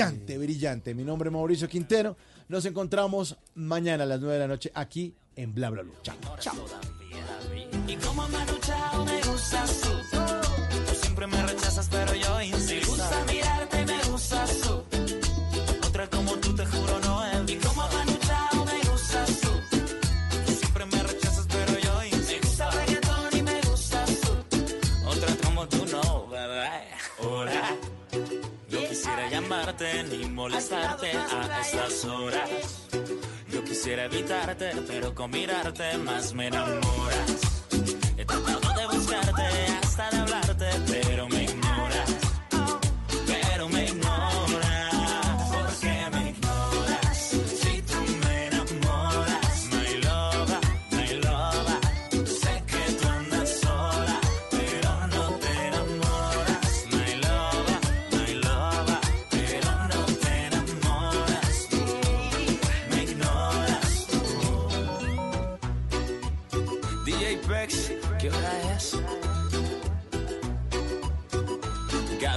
brillante, brillante. Mi nombre es Mauricio Quintero. Nos encontramos mañana a las 9 de la noche aquí en Bla Bla Blue. Chao, chao. Y como me luchado, me gustas tú. Tú siempre me rechazas, pero yo insisto. Me gusta mirarte, me gustas tú. Ni molestarte a estas horas. Yo quisiera evitarte, pero con mirarte más me enamoras. He tratado de buscarte hasta de hablarte, pero me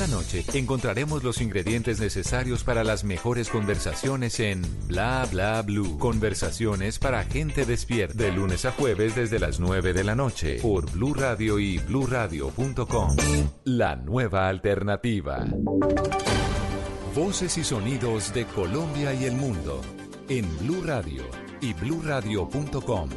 Cada noche encontraremos los ingredientes necesarios para las mejores conversaciones en Bla Bla Blue. Conversaciones para gente despierta. De lunes a jueves desde las 9 de la noche por Blue Radio y bluradio.com. La nueva alternativa. Voces y sonidos de Colombia y el mundo en Blue Radio y bluradio.com.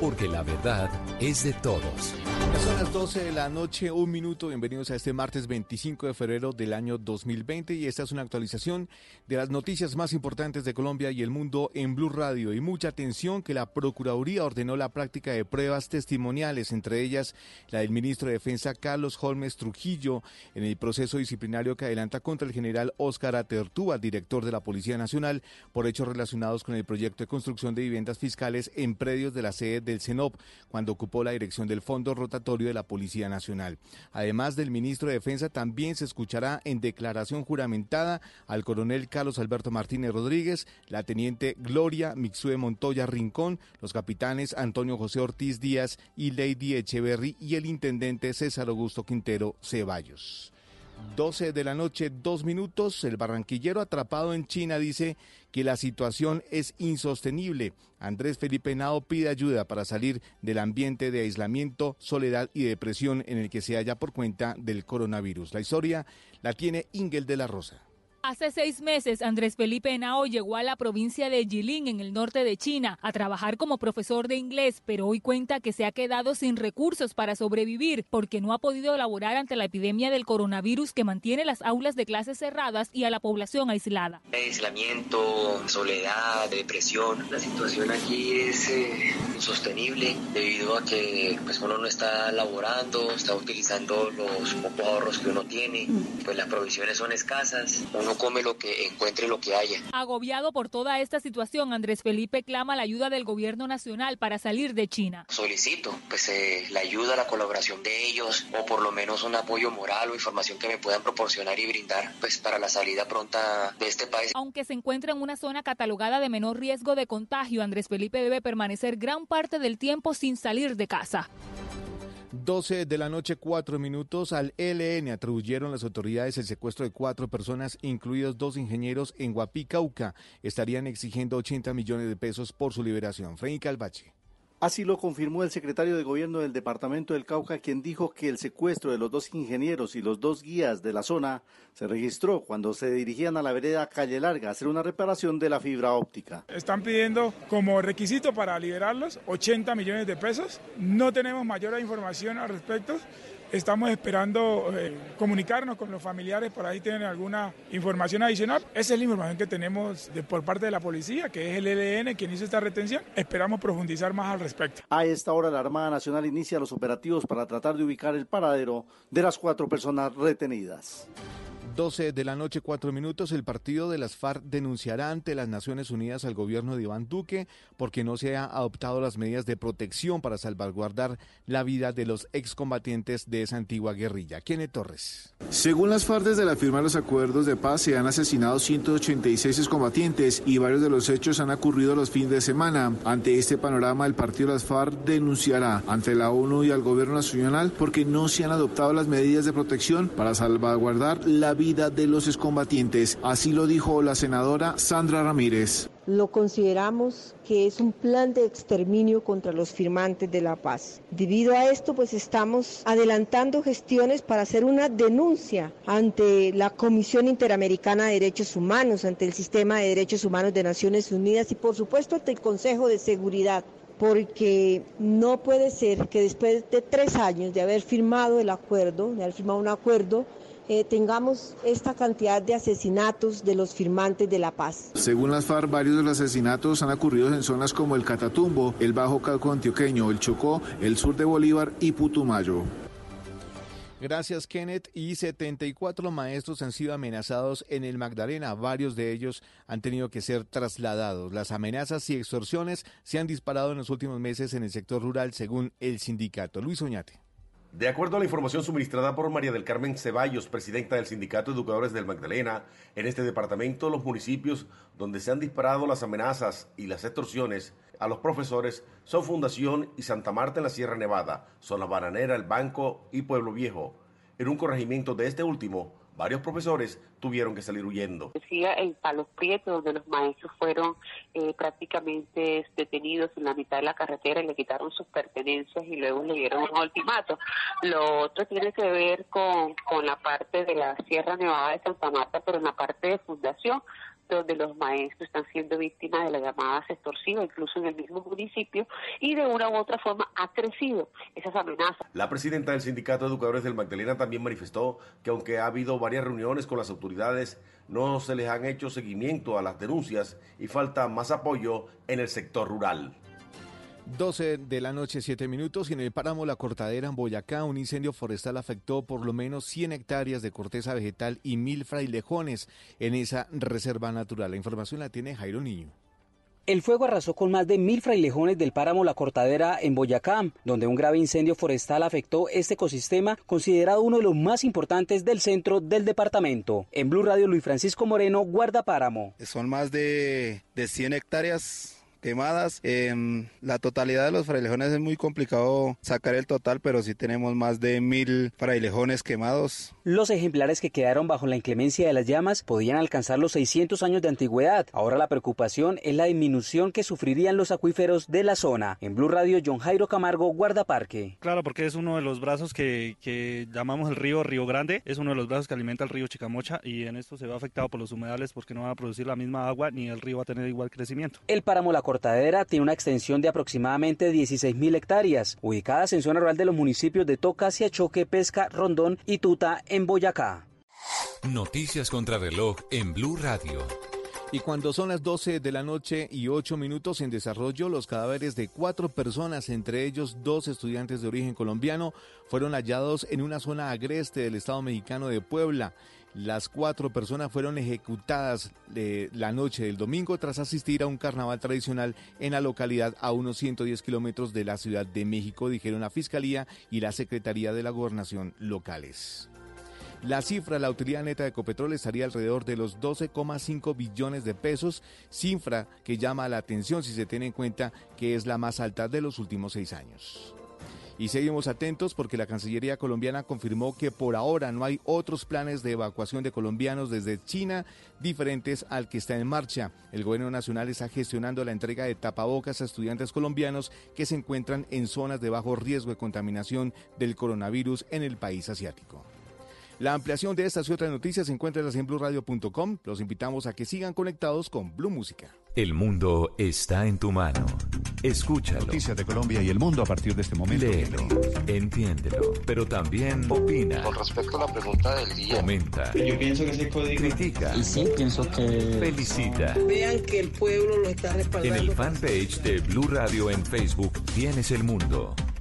Porque la verdad es de todos. Son las 12 de la noche, un minuto. Bienvenidos a este martes 25 de febrero del año 2020 y esta es una actualización de las noticias más importantes de Colombia y el mundo en Blue Radio. Y mucha atención que la Procuraduría ordenó la práctica de pruebas testimoniales, entre ellas la del ministro de Defensa Carlos Holmes Trujillo, en el proceso disciplinario que adelanta contra el general Óscar Atertúa, director de la Policía Nacional, por hechos relacionados con el proyecto de construcción de viviendas fiscales en predios de la sede del CENOP, cuando ocupó la dirección del Fondo Rotatorio de la Policía Nacional. Además del ministro de Defensa, también se escuchará en declaración juramentada al coronel Carlos Alberto Martínez Rodríguez, la teniente Gloria Mixue Montoya Rincón, los capitanes Antonio José Ortiz Díaz y Lady Echeverry y el intendente César Augusto Quintero Ceballos. 12 de la noche, dos minutos. El barranquillero atrapado en China dice que la situación es insostenible. Andrés Felipe Nao pide ayuda para salir del ambiente de aislamiento, soledad y depresión en el que se halla por cuenta del coronavirus. La historia la tiene Ingel de la Rosa. Hace seis meses, Andrés Felipe Henao llegó a la provincia de Jilin, en el norte de China, a trabajar como profesor de inglés, pero hoy cuenta que se ha quedado sin recursos para sobrevivir porque no ha podido laborar ante la epidemia del coronavirus que mantiene las aulas de clases cerradas y a la población aislada. Aislamiento, soledad, depresión. La situación aquí es eh, insostenible debido a que pues, uno no está laborando, está utilizando los pocos ahorros que uno tiene, pues las provisiones son escasas. Uno come lo que encuentre, lo que haya. Agobiado por toda esta situación, Andrés Felipe clama la ayuda del gobierno nacional para salir de China. Solicito pues eh, la ayuda, la colaboración de ellos o por lo menos un apoyo moral o información que me puedan proporcionar y brindar pues para la salida pronta de este país. Aunque se encuentra en una zona catalogada de menor riesgo de contagio, Andrés Felipe debe permanecer gran parte del tiempo sin salir de casa. 12 de la noche, 4 minutos. Al ELN atribuyeron las autoridades el secuestro de cuatro personas, incluidos dos ingenieros en Guapí, Cauca. Estarían exigiendo 80 millones de pesos por su liberación. Freddy Calvache. Así lo confirmó el secretario de Gobierno del Departamento del Cauca, quien dijo que el secuestro de los dos ingenieros y los dos guías de la zona se registró cuando se dirigían a la vereda Calle Larga a hacer una reparación de la fibra óptica. Están pidiendo como requisito para liberarlos 80 millones de pesos. No tenemos mayor información al respecto. Estamos esperando eh, comunicarnos con los familiares, por ahí tienen alguna información adicional. Esa es la información que tenemos por parte de la policía, que es el ELN quien hizo esta retención. Esperamos profundizar más al respecto. A esta hora la Armada Nacional inicia los operativos para tratar de ubicar el paradero de las cuatro personas retenidas. 12 de la noche, cuatro minutos, el partido de las FARC denunciará ante las Naciones Unidas al gobierno de Iván Duque porque no se han adoptado las medidas de protección para salvaguardar la vida de los excombatientes de esa antigua guerrilla. Kenneth Torres. Según las FARC, desde la firma de los acuerdos de paz se han asesinado 186 excombatientes y varios de los hechos han ocurrido los fines de semana. Ante este panorama, el partido de las FARC denunciará ante la ONU y al gobierno nacional porque no se han adoptado las medidas de protección para salvaguardar la vida de los excombatientes. Así lo dijo la senadora Sandra Ramírez. Lo consideramos que es un plan de exterminio contra los firmantes de la paz. Debido a esto, pues estamos adelantando gestiones para hacer una denuncia ante la Comisión Interamericana de Derechos Humanos, ante el Sistema de Derechos Humanos de Naciones Unidas y por supuesto ante el Consejo de Seguridad porque no puede ser que después de tres años de haber firmado el acuerdo, de haber firmado un acuerdo, eh, tengamos esta cantidad de asesinatos de los firmantes de la paz. Según las FARC, varios de los asesinatos han ocurrido en zonas como el Catatumbo, el Bajo Calco Antioqueño, el Chocó, el sur de Bolívar y Putumayo. Gracias, Kenneth. Y 74 maestros han sido amenazados en el Magdalena. Varios de ellos han tenido que ser trasladados. Las amenazas y extorsiones se han disparado en los últimos meses en el sector rural, según el sindicato. Luis Oñate. De acuerdo a la información suministrada por María del Carmen Ceballos, presidenta del Sindicato de Educadores del Magdalena, en este departamento los municipios donde se han disparado las amenazas y las extorsiones a los profesores son Fundación y Santa Marta en la Sierra Nevada, Zona Bananera, El Banco y Pueblo Viejo. En un corregimiento de este último, varios profesores tuvieron que salir huyendo. Decía en Palos Prietos, donde los maestros fueron eh, prácticamente detenidos en la mitad de la carretera y le quitaron sus pertenencias y luego le dieron un ultimato. Lo otro tiene que ver con, con la parte de la Sierra Nevada de Santa Marta, pero en la parte de fundación, donde los maestros están siendo víctimas de las llamadas extorsivas, incluso en el mismo municipio, y de una u otra forma ha crecido esas amenazas. La presidenta del Sindicato de Educadores del Magdalena también manifestó que aunque ha habido varias reuniones con las autoridades, no se les han hecho seguimiento a las denuncias y falta más apoyo en el sector rural. 12 de la noche, 7 minutos, y en el páramo La Cortadera, en Boyacá, un incendio forestal afectó por lo menos 100 hectáreas de corteza vegetal y mil frailejones en esa reserva natural. La información la tiene Jairo Niño. El fuego arrasó con más de mil frailejones del páramo La Cortadera en Boyacá, donde un grave incendio forestal afectó este ecosistema, considerado uno de los más importantes del centro del departamento. En Blue Radio, Luis Francisco Moreno, guarda páramo. Son más de, de 100 hectáreas quemadas. En la totalidad de los frailejones es muy complicado sacar el total, pero sí tenemos más de mil frailejones quemados. Los ejemplares que quedaron bajo la inclemencia de las llamas podían alcanzar los 600 años de antigüedad. Ahora la preocupación es la disminución que sufrirían los acuíferos de la zona. En Blue Radio, John Jairo Camargo, guardaparque. Claro, porque es uno de los brazos que, que llamamos el río Río Grande, es uno de los brazos que alimenta el río Chicamocha y en esto se ve afectado por los humedales porque no va a producir la misma agua ni el río va a tener igual crecimiento. El páramo La Cortadera tiene una extensión de aproximadamente 16.000 hectáreas, ubicadas en zona rural de los municipios de Toca, Siachoque, Pesca, Rondón y Tuta, en Boyacá. Noticias contra reloj en Blue Radio. Y cuando son las 12 de la noche y 8 minutos en desarrollo, los cadáveres de cuatro personas, entre ellos dos estudiantes de origen colombiano, fueron hallados en una zona agreste del Estado mexicano de Puebla. Las cuatro personas fueron ejecutadas de la noche del domingo tras asistir a un carnaval tradicional en la localidad a unos 110 kilómetros de la Ciudad de México, dijeron la Fiscalía y la Secretaría de la Gobernación locales. La cifra de la utilidad neta de Ecopetrol estaría alrededor de los 12,5 billones de pesos, cifra que llama la atención si se tiene en cuenta que es la más alta de los últimos seis años. Y seguimos atentos porque la Cancillería colombiana confirmó que por ahora no hay otros planes de evacuación de colombianos desde China diferentes al que está en marcha. El gobierno nacional está gestionando la entrega de tapabocas a estudiantes colombianos que se encuentran en zonas de bajo riesgo de contaminación del coronavirus en el país asiático. La ampliación de estas y otras noticias se encuentra en blueradio.com. Los invitamos a que sigan conectados con Blue Música. El mundo está en tu mano. Escúchalo. Noticias de Colombia y el mundo a partir de este momento. Léelo, entiéndelo, pero también opina. Con respecto a la pregunta del día. Comenta. Yo pienso que se puede. Critica. Y sí, pienso que. Felicita. Vean que el pueblo lo está respaldando. En el fanpage de Blue Radio en Facebook tienes el mundo.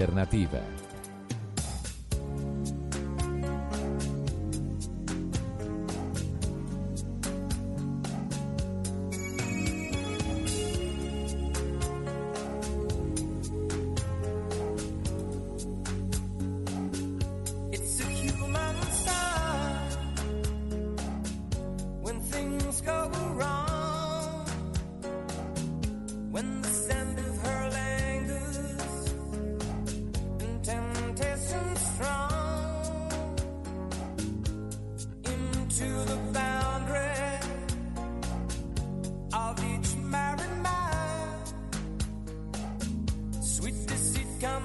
Alternativa.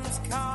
comes, comes.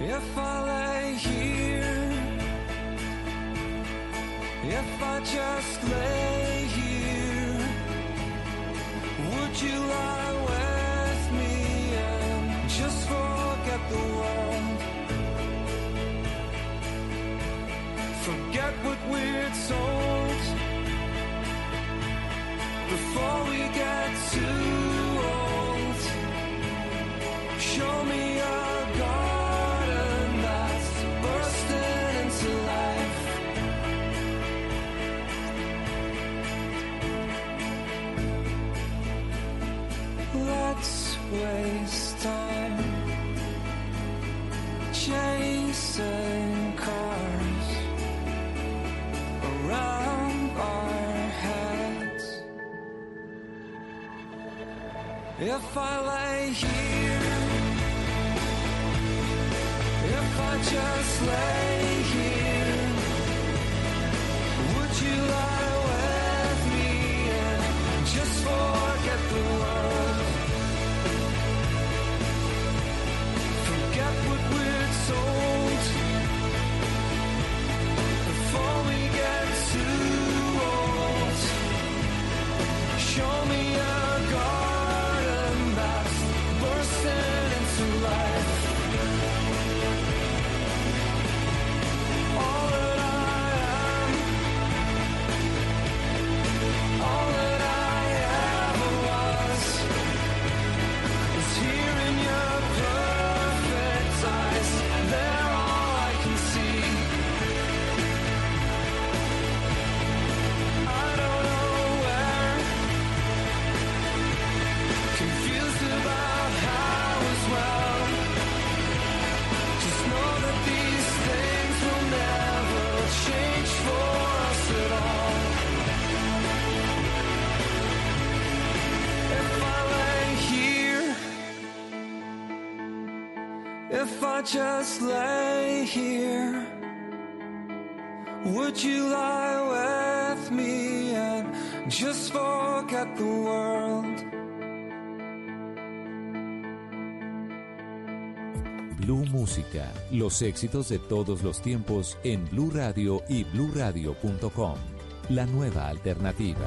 If I lay here, if I just lay here, would you lie with me and just forget the world? Forget what we're told before we get If I lay here, if I just lay here, would you just lay here, would you lie with me and just forget the world? Blue Música. Los éxitos de todos los tiempos en Blue Radio y bluradio.com. La nueva alternativa.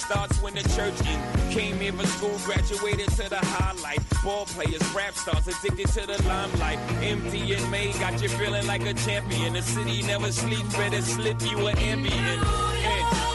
starts when the church in. Came here for school, graduated to the highlight. Ball players, rap stars, addicted to the limelight. Empty and May got you feeling like a champion. The city never sleeps, better slip you an ambient.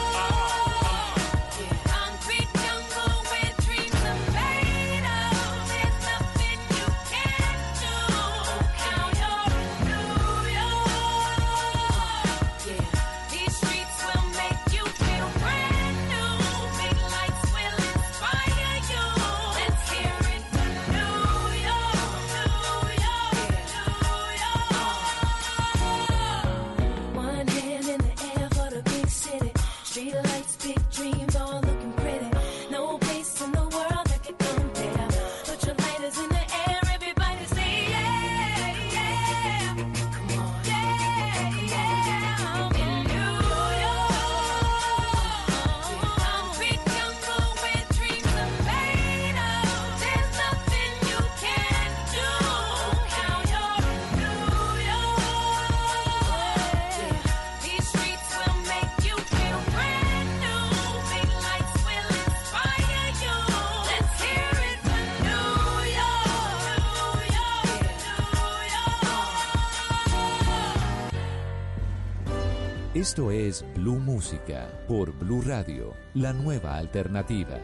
Música por Blue Radio, la nueva alternativa.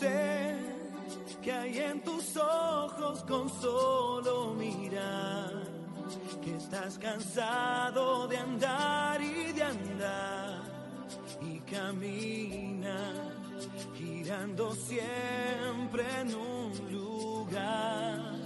Sé que hay en tus ojos con solo mirar que estás cansado de andar y de andar y camina girando siempre en un lugar.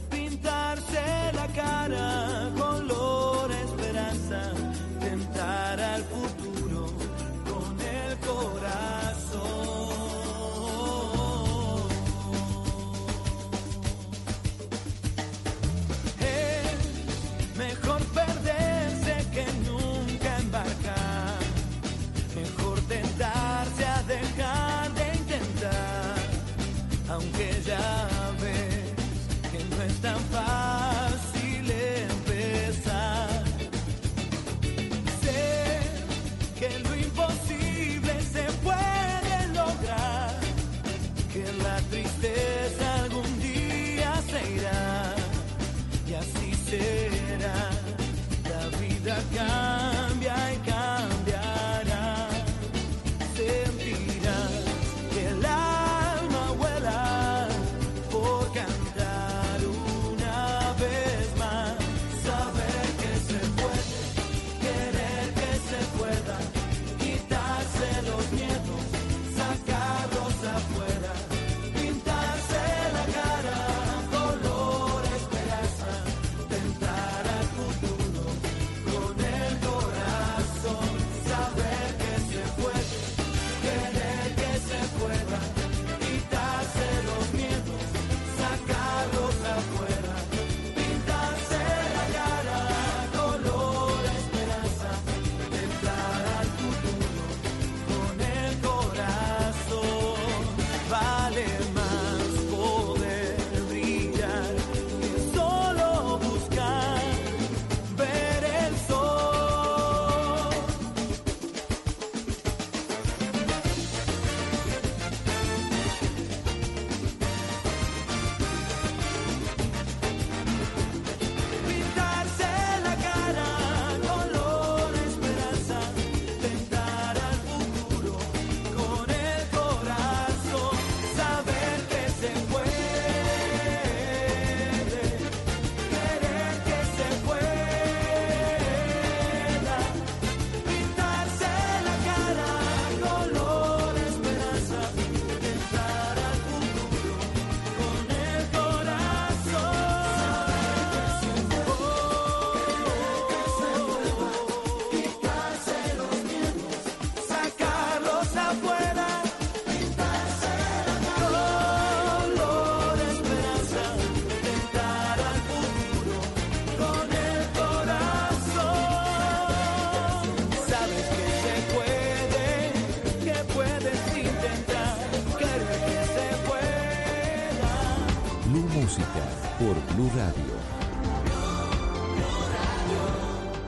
pintarse la cara, color esperanza, tentar al futuro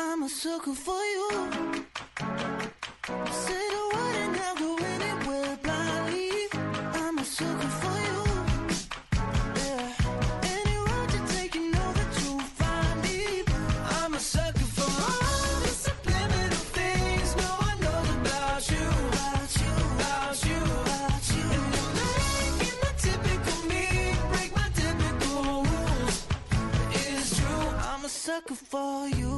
I'm a sucker for you. Say the word and I'll go anywhere blindly. I'm a sucker for you. Yeah. Any road you take, you know that you'll find me. I'm a sucker for all the subliminal things no about you. About you. About you. About you. And typical me break my typical rules. It's true. I'm a sucker for you.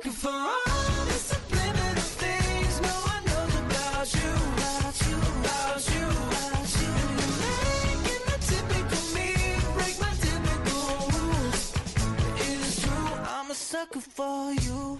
looking for all the subliminal things no one knows about you, you're making the typical me break my typical rules. It is true, I'm a sucker for you.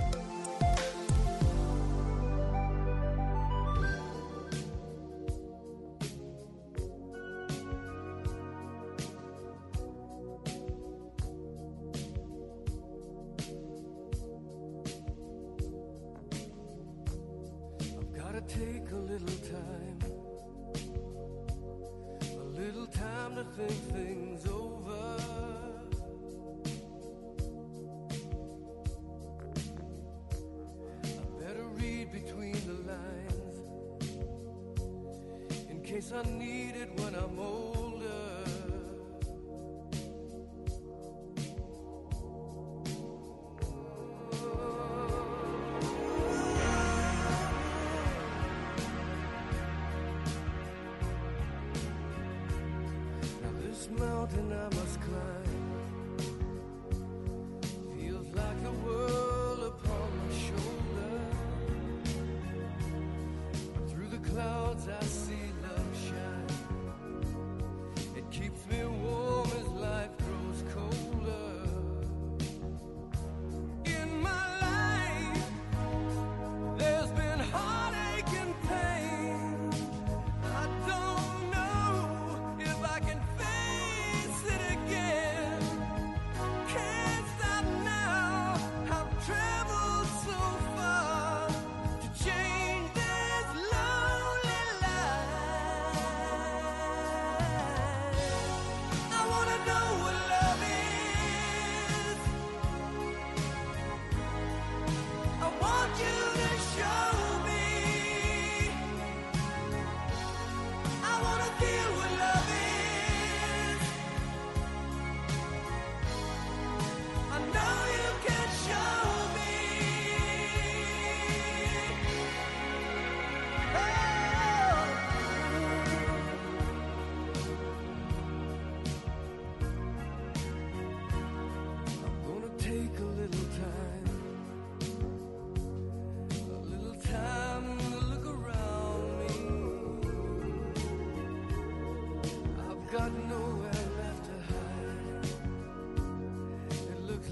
place I it when I'm old.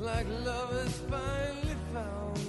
like love is finally found.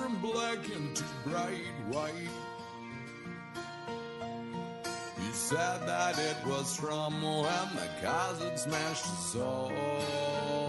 From black into bright white. He said that it was from when the had smashed so hard.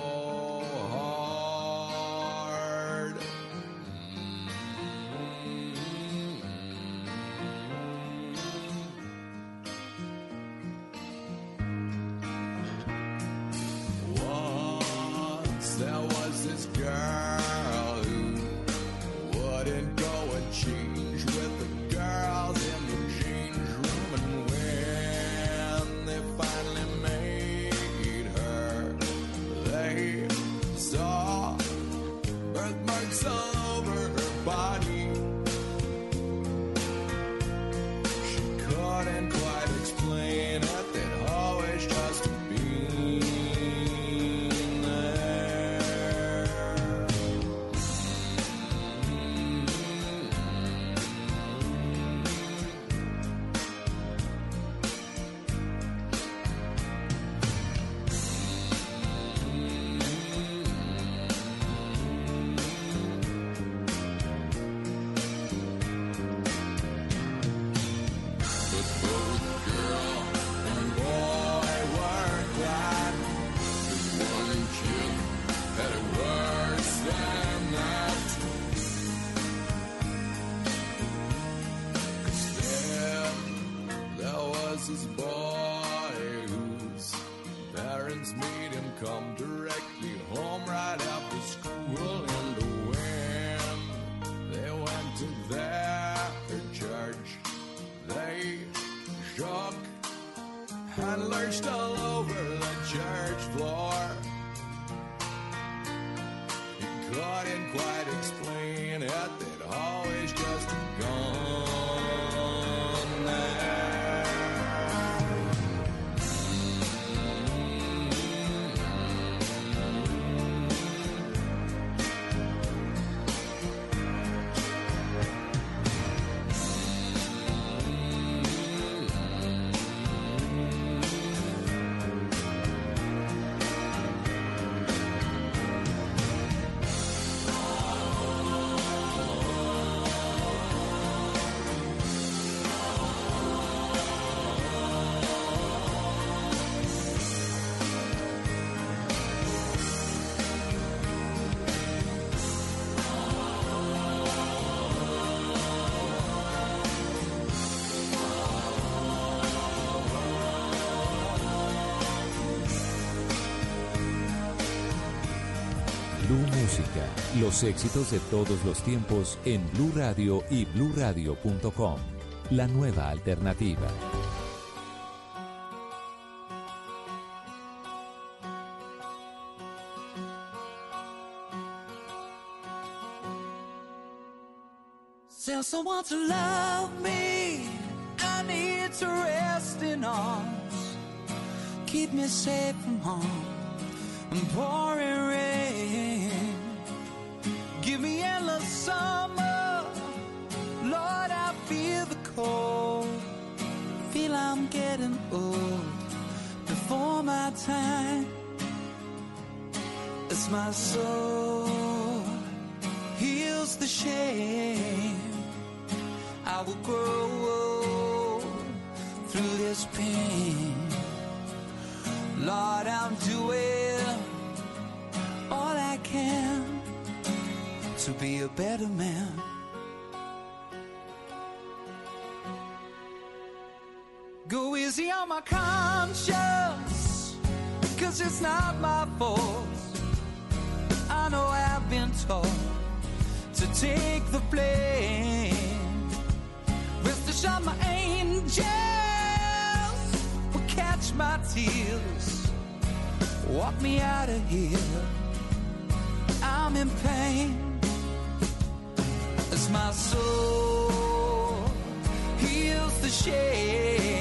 Blue Música. Los éxitos de todos los tiempos en Blue Radio y bluradio.com. La nueva alternativa. Tell someone to love me. I need to rest in arms. Keep me safe from harm getting old before my time. As my soul heals the shame. I will grow through this pain. Lord, I'm doing all I can to be a better man. Easy on my conscience, cause it's not my fault. I know I've been taught to take the blame. Rest assured, my angels catch my tears. Walk me out of here. I'm in pain as my soul heals the shame.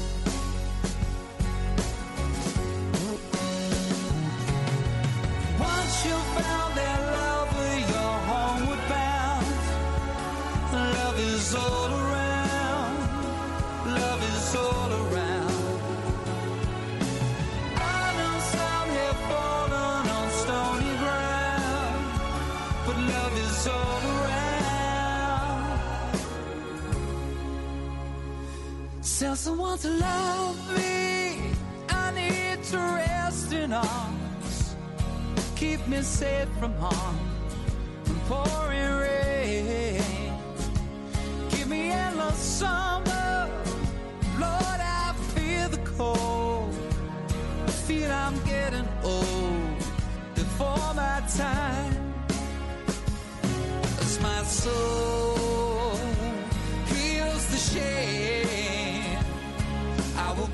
To love me. I need to rest in arms. Keep me safe from harm and pouring rain. Give me endless summer. Lord, I feel the cold. I feel I'm getting old before my time. As my soul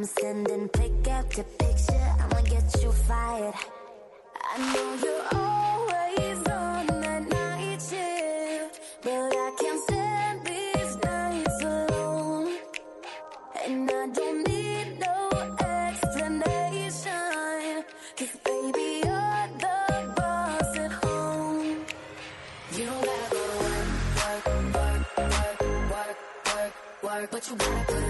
I'm sending pick after picture. I'ma get you fired. I know you're always on the night shift, but I can't stand these nights alone. And I don't need no explanation. Cause baby, you're the boss at home. You don't gotta go to work, work, work, work, work, work, work. But you gotta put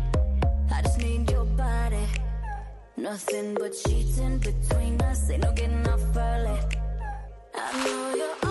Just need your body. Nothing but cheating between us. Ain't no getting off early. I know you're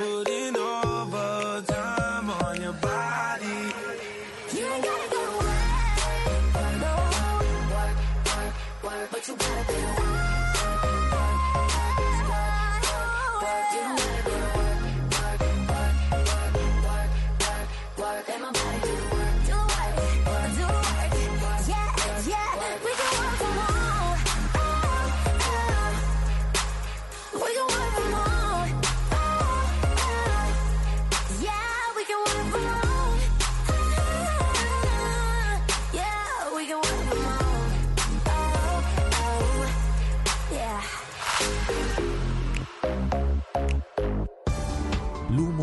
Putting overtime on your body. You ain't gotta go away. No. But you gotta.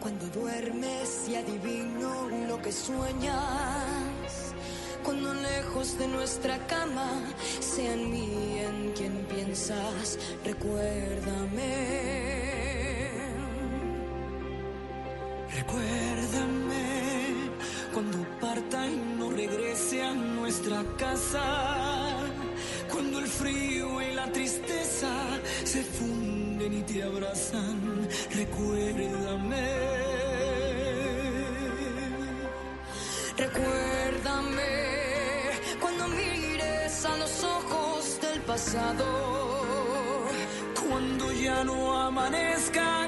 Cuando duermes y adivino lo que sueñas. Cuando lejos de nuestra cama, sea en mí en quien piensas, recuérdame. recuérdame. Recuérdame cuando mires a los ojos del pasado, cuando ya no amanezca